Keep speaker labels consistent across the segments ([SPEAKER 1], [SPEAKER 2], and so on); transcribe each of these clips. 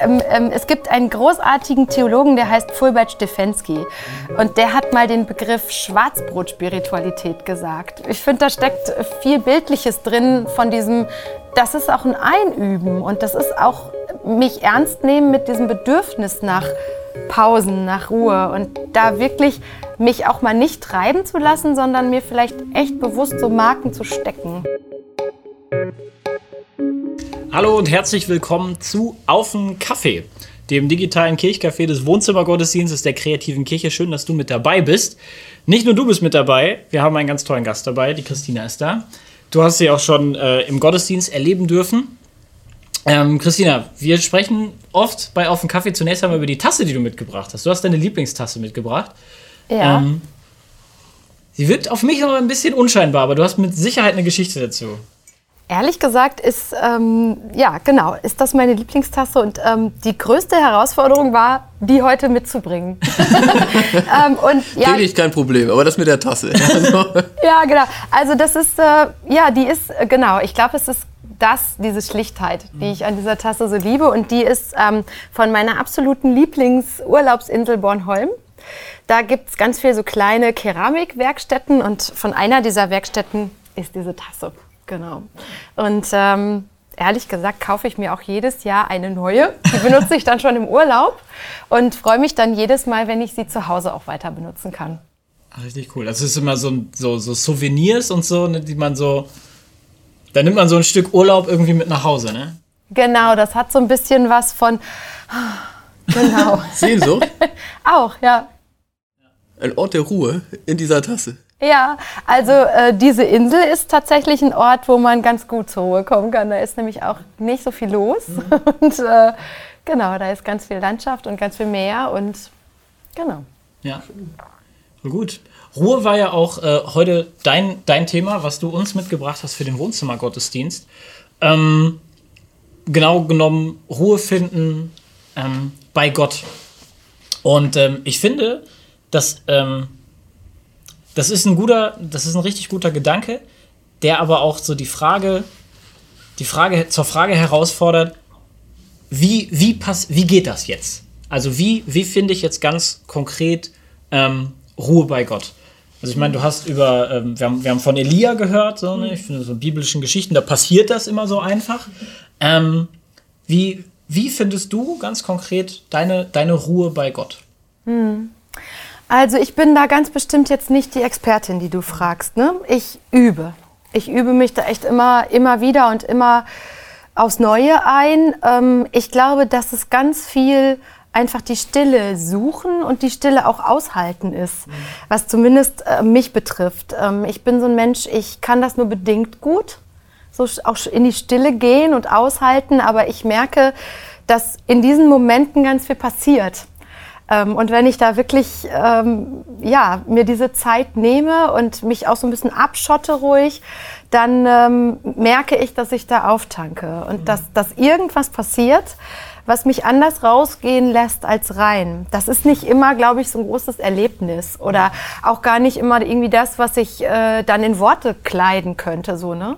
[SPEAKER 1] ähm, ähm, es gibt einen großartigen Theologen, der heißt Fulbert Stefensky. Und der hat mal den Begriff Schwarzbrot-Spiritualität gesagt. Ich finde, da steckt viel Bildliches drin von diesem, das ist auch ein Einüben und das ist auch mich ernst nehmen mit diesem Bedürfnis nach Pausen, nach Ruhe und da wirklich mich auch mal nicht treiben zu lassen, sondern mir vielleicht echt bewusst so Marken zu stecken.
[SPEAKER 2] Hallo und herzlich willkommen zu Aufen Kaffee, dem digitalen Kirchcafé des Wohnzimmergottesdienstes der kreativen Kirche. Schön, dass du mit dabei bist. Nicht nur du bist mit dabei, wir haben einen ganz tollen Gast dabei, die Christina ist da. Du hast sie auch schon äh, im Gottesdienst erleben dürfen. Ähm, Christina, wir sprechen oft bei Auf dem Kaffee zunächst einmal über die Tasse, die du mitgebracht hast. Du hast deine Lieblingstasse mitgebracht.
[SPEAKER 1] Ja. Ähm,
[SPEAKER 2] sie wirkt auf mich noch ein bisschen unscheinbar, aber du hast mit Sicherheit eine Geschichte dazu.
[SPEAKER 1] Ehrlich gesagt ist, ähm, ja, genau, ist das meine Lieblingstasse und ähm, die größte Herausforderung war, die heute mitzubringen.
[SPEAKER 3] ähm, und, ja, Wirklich kein Problem, aber das mit der Tasse.
[SPEAKER 1] ja, genau. Also das ist, äh, ja, die ist, äh, genau, ich glaube, es ist das, diese Schlichtheit, die ich an dieser Tasse so liebe. Und die ist ähm, von meiner absoluten Lieblingsurlaubsinsel Bornholm. Da gibt es ganz viele so kleine Keramikwerkstätten und von einer dieser Werkstätten ist diese Tasse. Genau. Und ähm, ehrlich gesagt kaufe ich mir auch jedes Jahr eine neue. Die benutze ich dann schon im Urlaub und freue mich dann jedes Mal, wenn ich sie zu Hause auch weiter benutzen kann.
[SPEAKER 2] Richtig cool. Das ist immer so, so, so Souvenirs und so, ne, die man so da nimmt man so ein Stück Urlaub irgendwie mit nach Hause, ne?
[SPEAKER 1] Genau, das hat so ein bisschen was von.
[SPEAKER 3] Genau. Sehnsucht?
[SPEAKER 1] Auch, ja.
[SPEAKER 3] Ein Ort der Ruhe in dieser Tasse.
[SPEAKER 1] Ja, also äh, diese Insel ist tatsächlich ein Ort, wo man ganz gut zur Ruhe kommen kann. Da ist nämlich auch nicht so viel los. Mhm. Und äh, genau, da ist ganz viel Landschaft und ganz viel Meer und genau.
[SPEAKER 2] Ja, gut. Ruhe war ja auch äh, heute dein, dein Thema, was du uns mitgebracht hast für den Wohnzimmergottesdienst. Ähm, genau genommen Ruhe finden ähm, bei Gott. Und ähm, ich finde, dass ähm, das ist ein guter, das ist ein richtig guter Gedanke, der aber auch so die Frage, die Frage zur Frage herausfordert, wie, wie, pass, wie geht das jetzt? Also wie, wie finde ich jetzt ganz konkret ähm, Ruhe bei Gott? Also ich meine, du hast über, ähm, wir, haben, wir haben von Elia gehört, so, ne? ich finde so biblischen Geschichten, da passiert das immer so einfach. Ähm, wie, wie findest du ganz konkret deine, deine Ruhe bei Gott? Hm.
[SPEAKER 1] Also ich bin da ganz bestimmt jetzt nicht die Expertin, die du fragst. Ne? Ich übe. Ich übe mich da echt immer, immer wieder und immer aufs Neue ein. Ähm, ich glaube, dass es ganz viel einfach die Stille suchen und die Stille auch aushalten ist, mhm. was zumindest äh, mich betrifft. Ähm, ich bin so ein Mensch, ich kann das nur bedingt gut, so auch in die Stille gehen und aushalten, aber ich merke, dass in diesen Momenten ganz viel passiert. Ähm, und wenn ich da wirklich ähm, ja, mir diese Zeit nehme und mich auch so ein bisschen abschotte ruhig, dann ähm, merke ich, dass ich da auftanke und mhm. dass, dass irgendwas passiert, was mich anders rausgehen lässt als rein. Das ist nicht immer, glaube ich, so ein großes Erlebnis oder auch gar nicht immer irgendwie das, was ich äh, dann in Worte kleiden könnte. So, ne?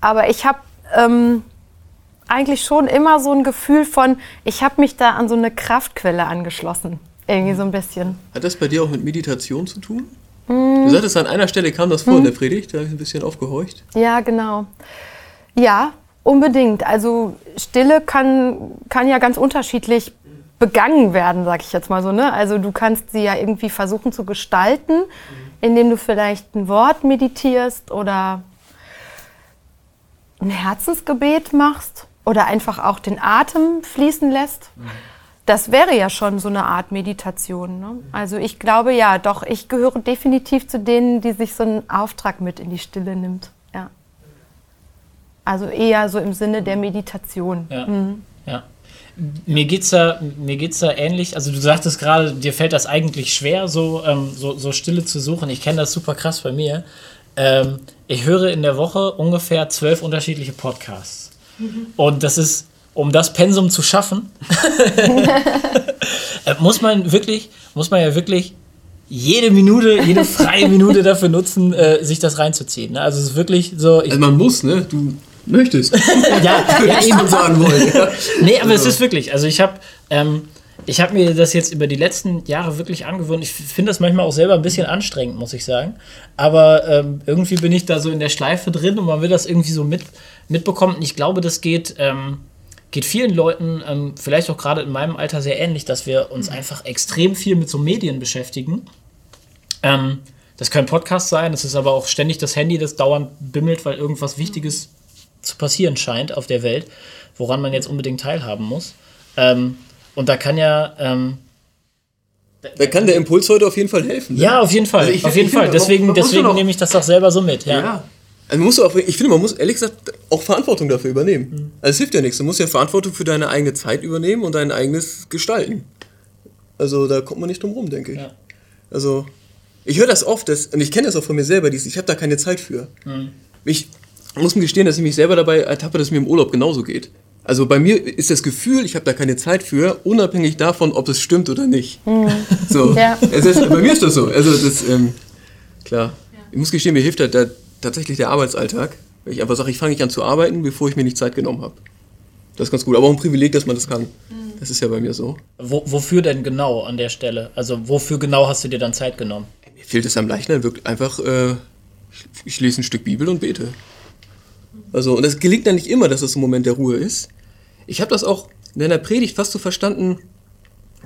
[SPEAKER 1] Aber ich habe ähm, eigentlich schon immer so ein Gefühl von, ich habe mich da an so eine Kraftquelle angeschlossen. Irgendwie so ein bisschen.
[SPEAKER 3] Hat das bei dir auch mit Meditation zu tun? Mm. Du sagtest, an einer Stelle kam das vor mm. in der Predigt, da habe ich ein bisschen aufgehorcht.
[SPEAKER 1] Ja, genau. Ja, Unbedingt. Also Stille kann, kann ja ganz unterschiedlich begangen werden, sag ich jetzt mal so. Ne? Also du kannst sie ja irgendwie versuchen zu gestalten, indem du vielleicht ein Wort meditierst oder ein Herzensgebet machst oder einfach auch den Atem fließen lässt. Das wäre ja schon so eine Art Meditation. Ne? Also ich glaube ja, doch, ich gehöre definitiv zu denen, die sich so einen Auftrag mit in die Stille nimmt. Also eher so im Sinne der Meditation.
[SPEAKER 2] Ja. Mhm. ja. Mir geht's da, mir geht's da ähnlich. Also du sagtest gerade, dir fällt das eigentlich schwer, so, ähm, so, so Stille zu suchen. Ich kenne das super krass bei mir. Ähm, ich höre in der Woche ungefähr zwölf unterschiedliche Podcasts. Mhm. Und das ist, um das Pensum zu schaffen, äh, muss man wirklich, muss man ja wirklich jede Minute, jede freie Minute dafür nutzen, äh, sich das reinzuziehen. Ne? Also es ist wirklich so.
[SPEAKER 3] also man muss, ne? Du möchtest.
[SPEAKER 2] ja, ja
[SPEAKER 3] eben
[SPEAKER 2] eben.
[SPEAKER 3] sagen wollen. Ja.
[SPEAKER 2] Nee, aber es ist wirklich, also ich habe ähm, ich habe mir das jetzt über die letzten Jahre wirklich angewöhnt. Ich finde das manchmal auch selber ein bisschen anstrengend, muss ich sagen. Aber ähm, irgendwie bin ich da so in der Schleife drin und man will das irgendwie so mit, mitbekommen. Und ich glaube, das geht, ähm, geht vielen Leuten, ähm, vielleicht auch gerade in meinem Alter, sehr ähnlich, dass wir uns einfach extrem viel mit so Medien beschäftigen. Ähm, das können Podcasts sein, es ist aber auch ständig das Handy, das dauernd bimmelt, weil irgendwas Wichtiges zu passieren scheint auf der Welt, woran man jetzt unbedingt teilhaben muss. Ähm, und da kann ja. Ähm,
[SPEAKER 3] Da kann der Impuls heute auf jeden Fall helfen. ne?
[SPEAKER 2] ja, auf jeden Fall.
[SPEAKER 3] Also ich-
[SPEAKER 2] auf jeden Fall. Deswegen, deswegen nehme ich das auch selber so mit. Ja.
[SPEAKER 3] Ja. Also man muss auch, ich finde, man muss ehrlich gesagt auch Verantwortung dafür übernehmen. Also es hilft ja nichts. Du musst ja Verantwortung für deine eigene Zeit übernehmen und dein eigenes Gestalten. Also da kommt man nicht drum rum, denke ich.
[SPEAKER 2] Ja.
[SPEAKER 3] Also ich höre das oft, das, und ich kenne das auch von mir selber, dieses, ich habe da keine Zeit für. Ich muss mir gestehen, dass ich mich selber dabei ertappe, dass es mir im Urlaub genauso geht. Also bei mir ist das Gefühl, ich habe da keine Zeit für, unabhängig davon, ob es stimmt oder nicht. So.
[SPEAKER 1] Ja.
[SPEAKER 3] Es ist, bei mir ist das so. Also das, ähm, klar. Ich muss gestehen, mir hilft da, da tatsächlich der Arbeitsalltag. Weil ich einfach sage, ich fange nicht an zu arbeiten, bevor ich mir nicht Zeit genommen habe. Das ist ganz gut. Aber auch ein Privileg, dass man das kann. Das ist ja bei mir so.
[SPEAKER 2] Wo, wofür denn genau an der Stelle? Also wofür genau hast du dir dann Zeit genommen?
[SPEAKER 3] Mir fehlt es am Leichnam wirklich einfach, äh, ich, ich lese ein Stück Bibel und bete. Also, und das gelingt dann nicht immer, dass das ein Moment der Ruhe ist. Ich habe das auch in deiner Predigt fast so verstanden,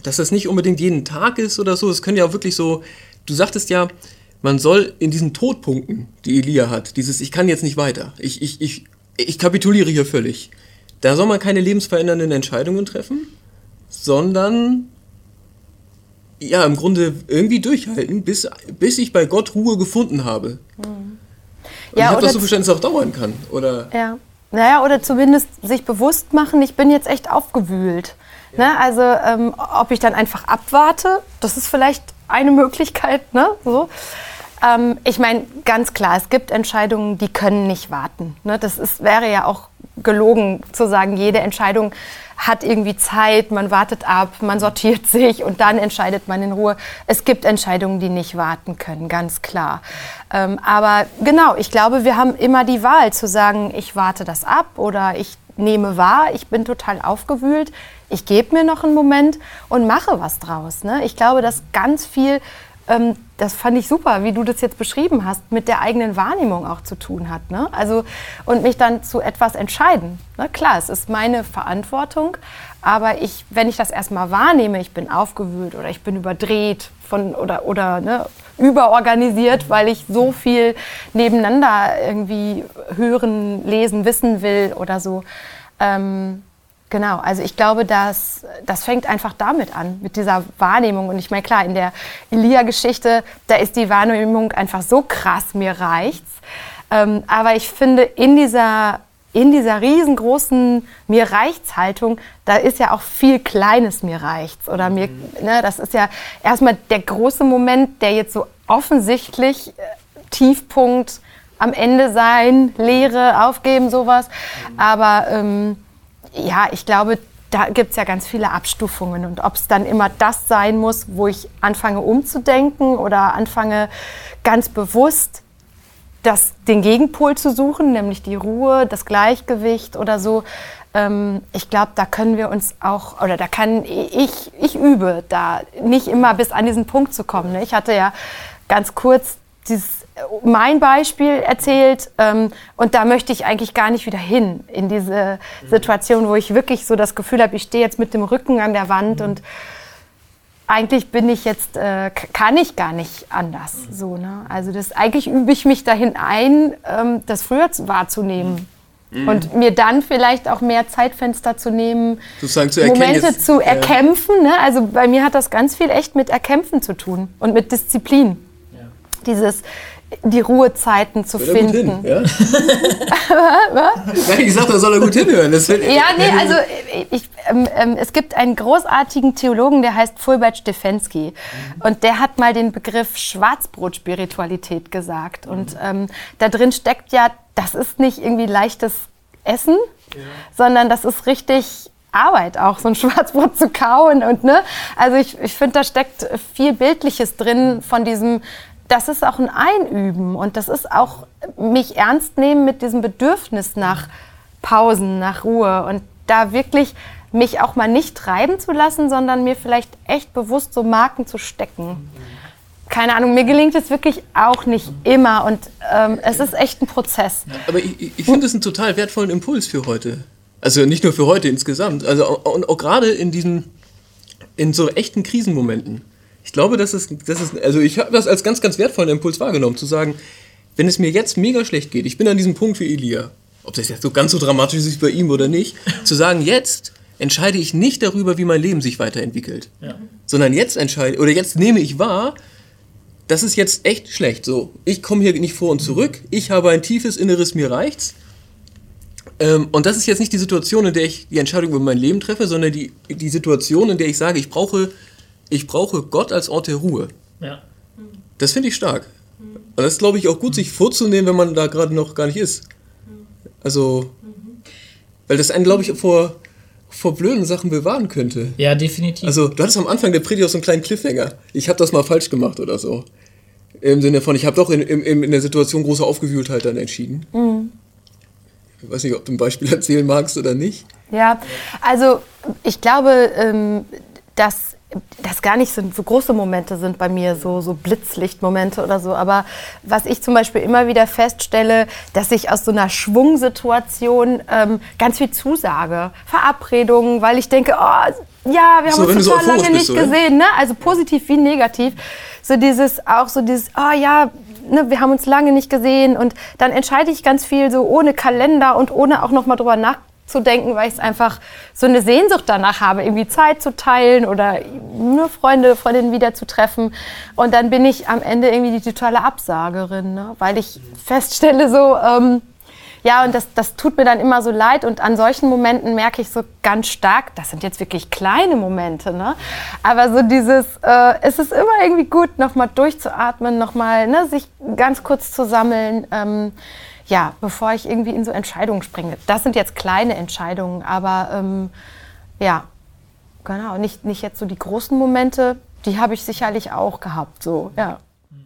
[SPEAKER 3] dass das nicht unbedingt jeden Tag ist oder so. Es können ja auch wirklich so, du sagtest ja, man soll in diesen Todpunkten, die Elia hat, dieses Ich kann jetzt nicht weiter, ich, ich, ich, ich kapituliere hier völlig, da soll man keine lebensverändernden Entscheidungen treffen, sondern ja, im Grunde irgendwie durchhalten, bis, bis ich bei Gott Ruhe gefunden habe. Und ich
[SPEAKER 1] Ja,
[SPEAKER 3] habe das so verstanden, dass es auch dauern kann. Oder
[SPEAKER 1] Ja. Naja, oder zumindest sich bewusst machen, ich bin jetzt echt aufgewühlt. Ne? Also, ähm, ob ich dann einfach abwarte, das ist vielleicht eine Möglichkeit. Ne? So. Ähm, ich meine, ganz klar, es gibt Entscheidungen, die können nicht warten. Ne? Das ist, wäre ja auch gelogen zu sagen, jede Entscheidung hat irgendwie Zeit, man wartet ab, man sortiert sich und dann entscheidet man in Ruhe. Es gibt Entscheidungen, die nicht warten können, ganz klar. Ähm, aber genau, ich glaube, wir haben immer die Wahl zu sagen, ich warte das ab oder ich nehme wahr, ich bin total aufgewühlt, ich gebe mir noch einen Moment und mache was draus. Ne? Ich glaube, dass ganz viel ähm, das fand ich super, wie du das jetzt beschrieben hast, mit der eigenen Wahrnehmung auch zu tun hat. Ne? Also, und mich dann zu etwas entscheiden. Ne? Klar, es ist meine Verantwortung, aber ich, wenn ich das erstmal wahrnehme, ich bin aufgewühlt oder ich bin überdreht von, oder, oder ne, überorganisiert, weil ich so viel nebeneinander irgendwie hören, lesen, wissen will oder so. Ähm, Genau, also ich glaube, dass, das fängt einfach damit an, mit dieser Wahrnehmung. Und ich meine, klar, in der Elia-Geschichte, da ist die Wahrnehmung einfach so krass, mir reicht's. Ähm, aber ich finde, in dieser, in dieser riesengroßen mir reicht's Haltung, da ist ja auch viel Kleines mir reicht's. Oder mir, ne, das ist ja erstmal der große Moment, der jetzt so offensichtlich äh, Tiefpunkt am Ende sein, Lehre, aufgeben, sowas. Aber ähm, ja, ich glaube, da gibt es ja ganz viele Abstufungen. Und ob es dann immer das sein muss, wo ich anfange umzudenken oder anfange ganz bewusst das, den Gegenpol zu suchen, nämlich die Ruhe, das Gleichgewicht oder so. Ähm, ich glaube, da können wir uns auch, oder da kann ich, ich übe, da nicht immer bis an diesen Punkt zu kommen. Ne? Ich hatte ja ganz kurz dieses mein Beispiel erzählt ähm, und da möchte ich eigentlich gar nicht wieder hin in diese Situation, wo ich wirklich so das Gefühl habe, ich stehe jetzt mit dem Rücken an der Wand und eigentlich bin ich jetzt, äh, kann ich gar nicht anders. So, ne? Also das, eigentlich übe ich mich dahin ein, ähm, das früher zu- wahrzunehmen. Und mir dann vielleicht auch mehr Zeitfenster zu nehmen,
[SPEAKER 3] Sozusagen zu erkennen,
[SPEAKER 1] Momente
[SPEAKER 3] jetzt-
[SPEAKER 1] zu
[SPEAKER 3] ja.
[SPEAKER 1] erkämpfen. Ne? Also bei mir hat das ganz viel echt mit Erkämpfen zu tun und mit Disziplin. Dieses, die Ruhezeiten zu
[SPEAKER 3] Hört
[SPEAKER 1] finden.
[SPEAKER 3] hin, ja? Nein, ich sag, da soll er gut hinhören. Das
[SPEAKER 1] Ja, nee, also ich, ähm, ähm, es gibt einen großartigen Theologen, der heißt Fulbert Stefensky. Und der hat mal den Begriff Schwarzbrot-Spiritualität gesagt. Und ähm, da drin steckt ja, das ist nicht irgendwie leichtes Essen, sondern das ist richtig Arbeit auch, so ein Schwarzbrot zu kauen. Und, ne? Also ich, ich finde, da steckt viel Bildliches drin von diesem, das ist auch ein Einüben und das ist auch mich ernst nehmen mit diesem Bedürfnis nach Pausen, nach Ruhe und da wirklich mich auch mal nicht treiben zu lassen, sondern mir vielleicht echt bewusst so Marken zu stecken. Keine Ahnung, mir gelingt es wirklich auch nicht immer und ähm, es ist echt ein Prozess.
[SPEAKER 3] Aber ich, ich finde es einen total wertvollen Impuls für heute. Also nicht nur für heute insgesamt, also auch, und auch gerade in diesen, in so echten Krisenmomenten. Ich glaube, das ist, das ist also ich habe das als ganz, ganz wertvollen Impuls wahrgenommen, zu sagen, wenn es mir jetzt mega schlecht geht, ich bin an diesem Punkt wie Elia, ob das jetzt so ganz so dramatisch ist bei ihm oder nicht, zu sagen, jetzt entscheide ich nicht darüber, wie mein Leben sich weiterentwickelt, ja. sondern jetzt entscheide, oder jetzt nehme ich wahr, das ist jetzt echt schlecht. So, ich komme hier nicht vor und zurück, ich habe ein tiefes inneres, mir reicht's. Ähm, und das ist jetzt nicht die Situation, in der ich die Entscheidung über mein Leben treffe, sondern die, die Situation, in der ich sage, ich brauche, ich brauche Gott als Ort der Ruhe. Ja. Das finde ich stark. Und das ist, glaube ich, auch gut, sich vorzunehmen, wenn man da gerade noch gar nicht ist. Also, weil das einen, glaube ich, vor, vor blöden Sachen bewahren könnte.
[SPEAKER 2] Ja, definitiv.
[SPEAKER 3] Also, du hattest am Anfang der Predigt auch so einen kleinen Cliffhanger. Ich habe das mal falsch gemacht oder so. Im Sinne von, ich habe doch in, in, in der Situation große Aufgewühltheit dann entschieden. Mhm. Ich weiß nicht, ob du ein Beispiel erzählen magst oder nicht.
[SPEAKER 1] Ja, also ich glaube, ähm, dass das gar nicht so, so, große Momente sind bei mir, so, so Blitzlichtmomente oder so. Aber was ich zum Beispiel immer wieder feststelle, dass ich aus so einer Schwungsituation ähm, ganz viel zusage. Verabredungen, weil ich denke, oh, ja, wir haben so, uns total so lange nicht bist, gesehen, ne? Also positiv wie negativ. So dieses, auch so dieses, oh ja, ne, wir haben uns lange nicht gesehen und dann entscheide ich ganz viel so ohne Kalender und ohne auch noch mal drüber nachzudenken zu denken, weil ich einfach so eine Sehnsucht danach habe, irgendwie Zeit zu teilen oder nur Freunde, Freundinnen wieder zu treffen. Und dann bin ich am Ende irgendwie die totale Absagerin, ne? weil ich feststelle so, ähm, ja, und das, das tut mir dann immer so leid. Und an solchen Momenten merke ich so ganz stark, das sind jetzt wirklich kleine Momente, ne? Aber so dieses, äh, es ist immer irgendwie gut, nochmal durchzuatmen, nochmal ne, sich ganz kurz zu sammeln. Ähm, ja, bevor ich irgendwie in so Entscheidungen springe. Das sind jetzt kleine Entscheidungen, aber ähm, ja, genau, nicht, nicht jetzt so die großen Momente, die habe ich sicherlich auch gehabt, so, ja.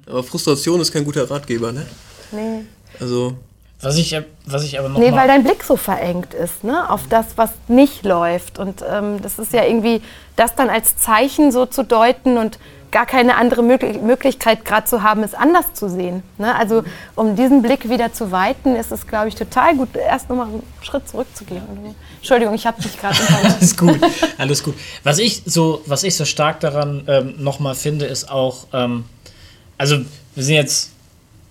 [SPEAKER 3] Aber Frustration ist kein guter Ratgeber, ne? Nee. Also.
[SPEAKER 2] Was ich, was ich aber noch.
[SPEAKER 1] Nee, weil dein Blick so verengt ist, ne? Auf das, was nicht läuft. Und ähm, das ist ja irgendwie, das dann als Zeichen so zu deuten und gar keine andere Möglichkeit gerade zu haben, es anders zu sehen. Ne? Also um diesen Blick wieder zu weiten, ist es, glaube ich, total gut, erst nochmal einen Schritt zurückzugehen. Entschuldigung, ich habe dich gerade
[SPEAKER 2] Alles gut, alles gut. Was ich so, was ich so stark daran ähm, nochmal finde, ist auch, ähm, also wir sind jetzt,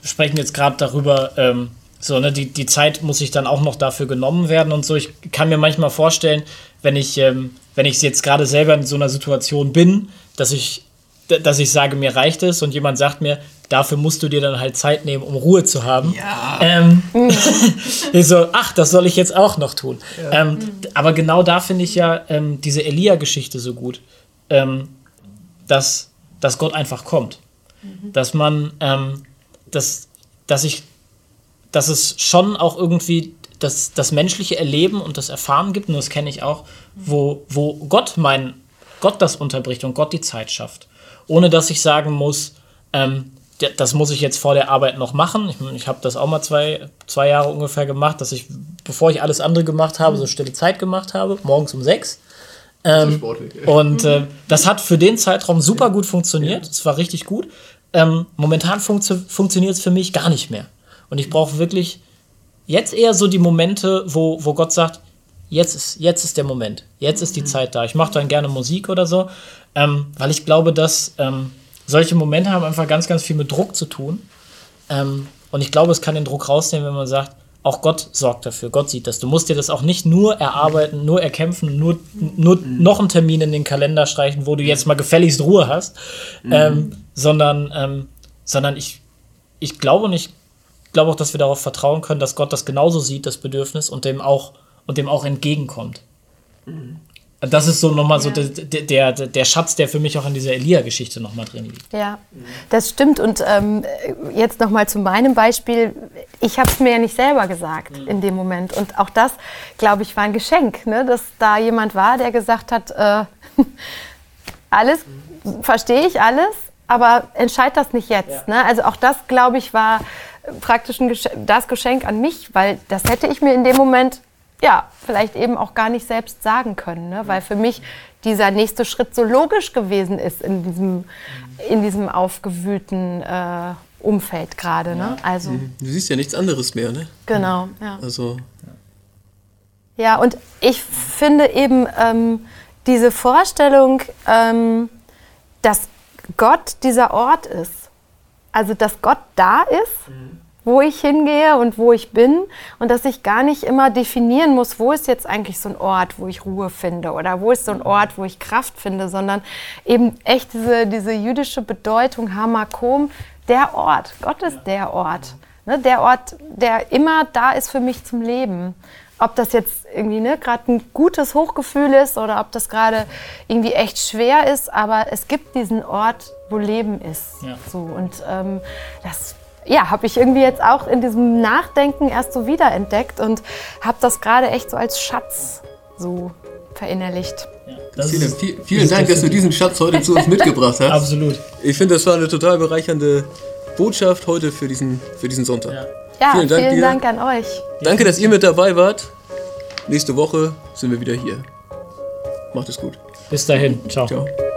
[SPEAKER 2] sprechen jetzt gerade darüber, ähm, so, ne, die, die Zeit muss sich dann auch noch dafür genommen werden und so. Ich kann mir manchmal vorstellen, wenn ich, ähm, wenn ich jetzt gerade selber in so einer Situation bin, dass ich dass ich sage, mir reicht es und jemand sagt mir, dafür musst du dir dann halt Zeit nehmen, um Ruhe zu haben. Ja. Ähm, ich so, ach, das soll ich jetzt auch noch tun. Ja. Ähm, aber genau da finde ich ja ähm, diese Elia-Geschichte so gut, ähm, dass, dass Gott einfach kommt. Mhm. Dass man, ähm, dass, dass ich, dass es schon auch irgendwie das, das menschliche Erleben und das Erfahren gibt, und das kenne ich auch, wo, wo Gott mein, Gott das unterbricht und Gott die Zeit schafft ohne dass ich sagen muss, ähm, das muss ich jetzt vor der Arbeit noch machen. Ich, ich habe das auch mal zwei, zwei Jahre ungefähr gemacht, dass ich, bevor ich alles andere gemacht habe, so stille Zeit gemacht habe, morgens um sechs. Ähm, und äh, das hat für den Zeitraum super gut funktioniert. Es war richtig gut. Ähm, momentan funktio funktioniert es für mich gar nicht mehr. Und ich brauche wirklich jetzt eher so die Momente, wo, wo Gott sagt, jetzt ist, jetzt ist der Moment, jetzt ist die mhm. Zeit da. Ich mache dann gerne Musik oder so ähm, weil ich glaube, dass ähm, solche Momente haben einfach ganz, ganz viel mit Druck zu tun. Ähm, und ich glaube, es kann den Druck rausnehmen, wenn man sagt, auch Gott sorgt dafür, Gott sieht das. Du musst dir das auch nicht nur erarbeiten, nur erkämpfen, nur, nur noch einen Termin in den Kalender streichen, wo du jetzt mal gefälligst Ruhe hast, mhm. ähm, sondern, ähm, sondern ich, ich glaube und ich glaube auch, dass wir darauf vertrauen können, dass Gott das genauso sieht, das Bedürfnis, und dem auch, und dem auch entgegenkommt. Mhm. Das ist so nochmal ja. so der, der, der Schatz, der für mich auch in dieser Elia-Geschichte nochmal drin liegt.
[SPEAKER 1] Ja, das stimmt. Und ähm, jetzt nochmal zu meinem Beispiel. Ich habe es mir ja nicht selber gesagt mhm. in dem Moment. Und auch das, glaube ich, war ein Geschenk, ne? dass da jemand war, der gesagt hat, äh, alles mhm. verstehe ich, alles, aber entscheid das nicht jetzt. Ja. Ne? Also auch das, glaube ich, war praktisch ein Geschenk, das Geschenk an mich, weil das hätte ich mir in dem Moment ja, vielleicht eben auch gar nicht selbst sagen können, ne? weil für mich dieser nächste Schritt so logisch gewesen ist in diesem, in diesem aufgewühlten äh, Umfeld gerade. Ne? Also,
[SPEAKER 3] Du siehst ja nichts anderes mehr, ne?
[SPEAKER 1] genau, ja.
[SPEAKER 3] Also,
[SPEAKER 1] Ja, und ich finde eben ähm, diese Vorstellung, ähm, dass Gott dieser Ort ist. Also, dass Gott da ist, wo ich hingehe und wo ich bin. Und dass ich gar nicht immer definieren muss, wo ist jetzt eigentlich so ein Ort, wo ich Ruhe finde oder wo ist so ein Ort, wo ich Kraft finde, sondern eben echt diese, diese jüdische Bedeutung, Hamakom, der Ort. Gott ist der Ort. Ne, der Ort, der immer da ist für mich zum Leben. Ob das jetzt irgendwie ne, gerade ein gutes Hochgefühl ist oder ob das gerade irgendwie echt schwer ist, aber es gibt diesen Ort, wo Leben ist.
[SPEAKER 2] Ja.
[SPEAKER 1] So, und ähm, das ja, habe ich irgendwie jetzt auch in diesem Nachdenken erst so wiederentdeckt und habe das gerade echt so als Schatz so verinnerlicht.
[SPEAKER 2] Das
[SPEAKER 3] vielen,
[SPEAKER 2] ist-
[SPEAKER 3] viel- vielen Dank, dass du diesen Schatz heute zu uns mitgebracht hast.
[SPEAKER 2] Absolut.
[SPEAKER 3] Ich finde, das war eine total bereichernde Botschaft heute für diesen, für diesen Sonntag.
[SPEAKER 2] Ja.
[SPEAKER 1] Ja,
[SPEAKER 3] Vielen
[SPEAKER 1] vielen
[SPEAKER 3] Dank
[SPEAKER 1] Dank,
[SPEAKER 3] dir.
[SPEAKER 1] an euch.
[SPEAKER 3] Danke, dass ihr mit dabei wart. Nächste Woche sind wir wieder hier. Macht es gut.
[SPEAKER 2] Bis dahin. Ciao.
[SPEAKER 3] Ciao.